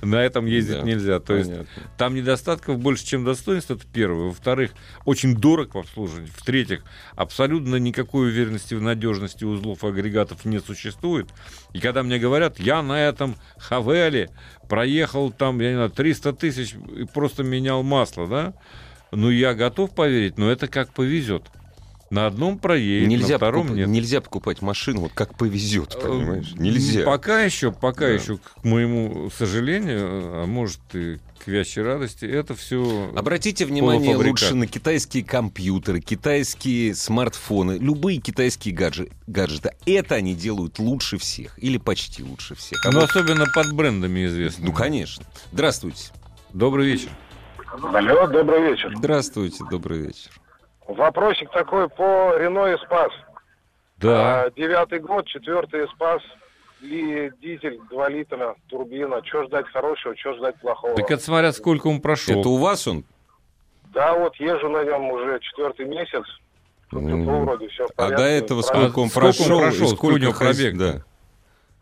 на этом ездить Да, нельзя. То есть понятно. там недостатков больше, чем достоинств, это первое. Во-вторых, очень дорог в обслуживании. В-третьих, абсолютно никакой уверенности в надежности узлов и агрегатов не существует. И когда мне говорят, я на этом Хавеле проехал там, я не знаю, 300 тысяч и просто менял масло, да? Ну, я готов поверить, но это как повезет. На одном проедет, нельзя, на втором покуп- нет. нельзя покупать машину, вот как повезет, Э, понимаешь? Нельзя. Пока еще, пока Да. еще, к моему сожалению, а может и к вящей радости. Это все Обратите внимание лучше на китайские компьютеры, китайские смартфоны, любые китайские гаджи- гаджеты. Это они делают лучше всех. Или почти лучше всех. А Ну, вот- особенно под брендами известны. ну, конечно. Здравствуйте. Добрый вечер. Алло, добрый вечер. Здравствуйте, добрый вечер. Вопросик такой по Рено Спас. Да. Девятый год, четвертый Спас. И дизель 2 литра, турбина. Что ждать хорошего, что ждать плохого? Так это смотря сколько он прошел. Это у вас он? Да, вот езжу на нем уже четвертый месяц. Тепло вроде все А порядке. до этого сколько он сколько он прошел? прошел? и Сколько у него пробег? Да.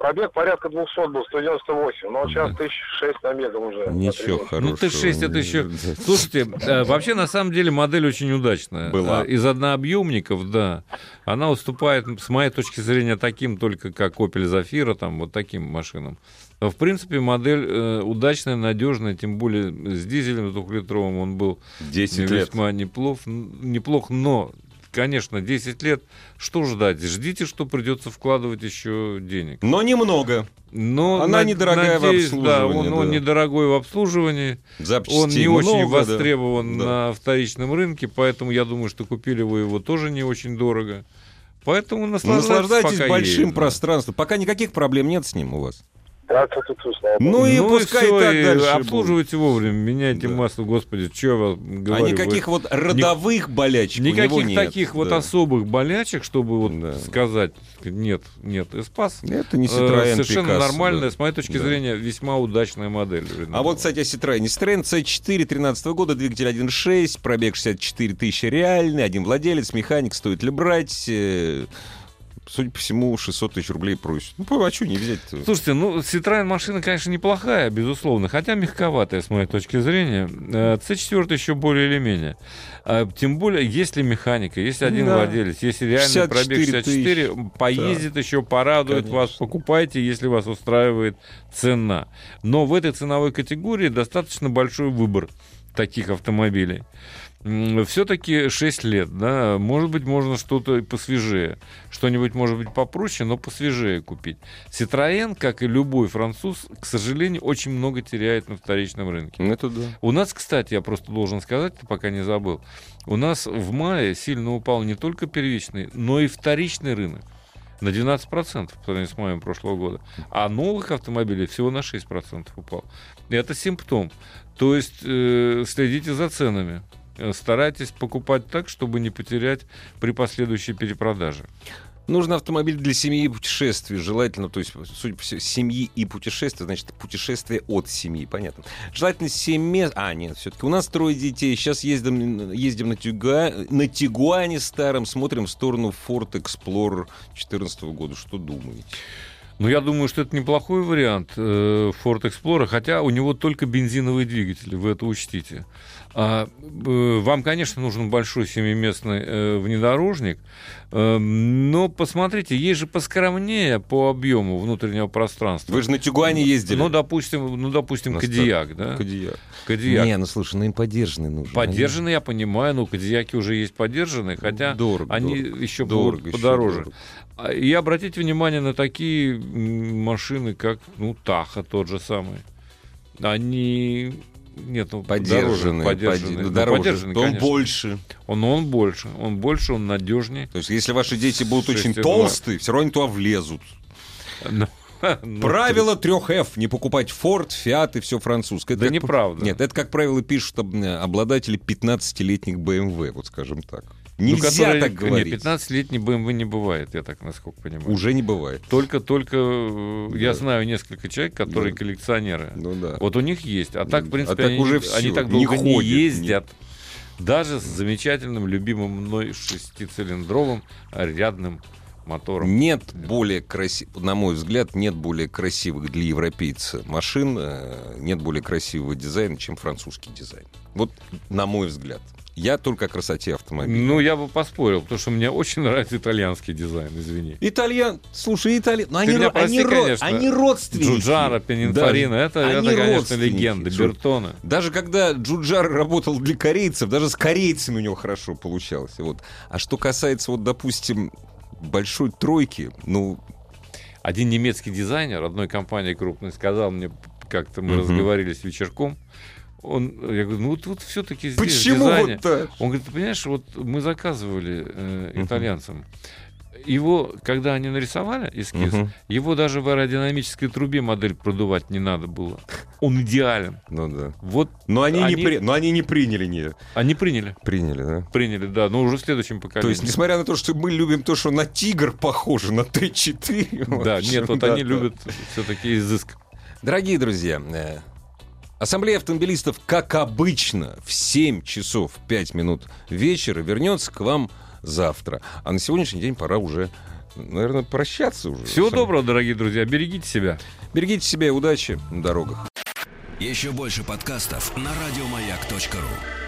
Пробег порядка 200 был, 198. Но сейчас 1006 на мега уже. Ничего Смотрите. хорошего. Ну, Т6 это еще... Да. Слушайте, э, вообще, на самом деле, модель очень удачная. Была. Э, Из однообъемников, да, она уступает, с моей точки зрения, таким только, как Opel Zafira, там, вот таким машинам. В принципе, модель э, удачная, надежная, тем более с дизелем двухлитровым он был 10 лет. весьма неплох, неплох, но, конечно, 10 лет, что ждать? Ждите, что придется вкладывать еще денег. Но немного. Но Она на- недорогая в надеюсь, Да, обслуживании, он, он да. недорогой в обслуживании. Запчастей Он не очень много, да. востребован Да. на вторичном рынке, поэтому я думаю, что купили вы его тоже не очень дорого. Поэтому наслаждайтесь, Наслаждайтесь большим едет, да. пространством. Пока никаких проблем нет с ним у вас. Богу. Ну и пускай всё, так и дальше Обслуживайте вовремя, меняйте Да. масло, господи, что я вам будет. говорю. А вы- никаких вот родовых болячек у него Никаких нет. таких вот Да. особых болячек, чтобы вот Да. сказать, нет, нет, Эспас. Это не э, Citroёn совершенно Picasso, нормальная, да. с моей точки Да. зрения, весьма удачная модель. А вот, кстати, о Citroёn. Citroёn C4 13 года, двигатель 1.6, пробег 64 тысячи реальный, один владелец, механик, стоит ли брать? Э, Судя по всему, 600 тысяч рублей просит. Ну, а что не взять-то? Слушайте, ну, Citroёn машина, конечно, неплохая, безусловно, хотя мягковатая, с моей точки зрения. Э, C4 еще более или менее. А, Тем более, если механика, если один Да. владелец, если реальный пробег 64 64, поездит еще, порадует вас, Конечно. покупайте, если вас устраивает цена. Но в этой ценовой категории достаточно большой выбор таких автомобилей. Все-таки 6 лет, да, может быть, можно что-то посвежее, что-нибудь, может быть, попроще, но посвежее купить. Citroën, как и любой француз, к сожалению, очень много теряет на вторичном рынке. Ну, Это да. У нас, кстати, я просто должен сказать, пока не забыл, у нас в мае сильно упал не только первичный, но и вторичный рынок. На 12% по сравнению с маем прошлого года. А новых автомобилей всего на 6% упал. И это симптом. То есть э, следите за ценами. Э, Старайтесь покупать так, чтобы не потерять при последующей перепродаже. Нужен автомобиль для семьи и путешествий. Желательно, то есть, судя по всему, семьи и путешествия, значит, путешествие от семьи, понятно. Желательно 7 мест. А, нет, все-таки у нас трое детей. Сейчас ездим, ездим на, Тюга... на Тигуане старом, смотрим в сторону Ford Explorer 2014 года. Что думаете? Ну, я думаю, что это неплохой вариант э, Ford Explorer, хотя у него только бензиновый двигатель, вы это учтите. А, э, вам, конечно, нужен большой семиместный э, внедорожник, э, но посмотрите, есть же поскромнее по объему внутреннего пространства. Вы же на Тигуане ездили. Ну, допустим, ну, допустим, На Кадияк, да? Кадияк. Кадияк. Не, ну слушай, ну им поддержанный нужен. Поддержанный, я понимаю, но Кадияки уже есть поддержанные, хотя Дорого, они дорого. еще Дорого, будут еще подороже. дорого. А, И обратите внимание на такие машины, как ну, Таха тот же самый. Они нет, ну, Поддержанный. поддержанный. поди- Ну, поддержанный, он конечно. больше. Он, он больше, он больше, он надежнее. То есть, если ваши дети будут очень 6,2. толстые, все равно они туда влезут. Ну, ну, Правило трех F не покупать Ford, Fiat и все французское. Да как- неправда. Нет, это, как правило, пишут об- обладатели 15-летних BMW, вот скажем так. Ну, Нельзя которые- так Нет, говорить. 15-летний BMW не бывает, я так насколько понимаю. Уже не бывает. Только, только э, я Да. знаю несколько человек, которые Да. коллекционеры. Ну да. Вот у них есть. А так, в А принципе, так они, уже не- всё, они так не долго не, ходят, не- ездят. Даже с замечательным, любимым мной шестицилиндровым рядным мотором. Нет более красивых, на мой взгляд, нет более красивых для европейца машин, э, нет более красивого дизайна, чем французский дизайн. Вот на мой взгляд. Я только о красоте автомобиля. Ну, я бы поспорил, потому что мне очень нравится итальянский дизайн, извини. Итальян, слушай, итальян, ну, они, ро- прости, они, конечно. они родственники. Джуджара, Пенинфорина, Даже. это, это, конечно, легенда. Что- Бертона. Даже когда Джуджар работал для корейцев, даже с корейцами у него хорошо получалось. Вот. А что касается, вот, допустим, большой тройки, ну, Один немецкий дизайнер одной компании крупной сказал мне, как-то мы Мгм. разговорились вечерком, Он, я говорю, ну вот, вот все-таки здесь Почему дизайне. вот так? Он говорит, ты понимаешь, вот мы заказывали э, итальянцам. Его, когда они нарисовали эскиз, Мгм. его даже в аэродинамической трубе модель продувать не надо было. Он идеален. Ну да. Вот Но они, Они- Не, при- но они не приняли, не они приняли. приняли, да? Приняли, да, но уже в следующем То поколении. есть, несмотря на то, что мы любим то, что на тигр похоже, на Т-4. в Да, нет, вот да, они да. любят все-таки изыск. Дорогие друзья, э, Ассамблея автомобилистов, как обычно, в 7 часов 5 минут вечера вернется к вам завтра. А на сегодняшний день пора уже, наверное, прощаться уже. Всего Сам- доброго, дорогие друзья. Берегите себя. Берегите себя и удачи на дорогах. Еще больше подкастов на радиомаяк.ру.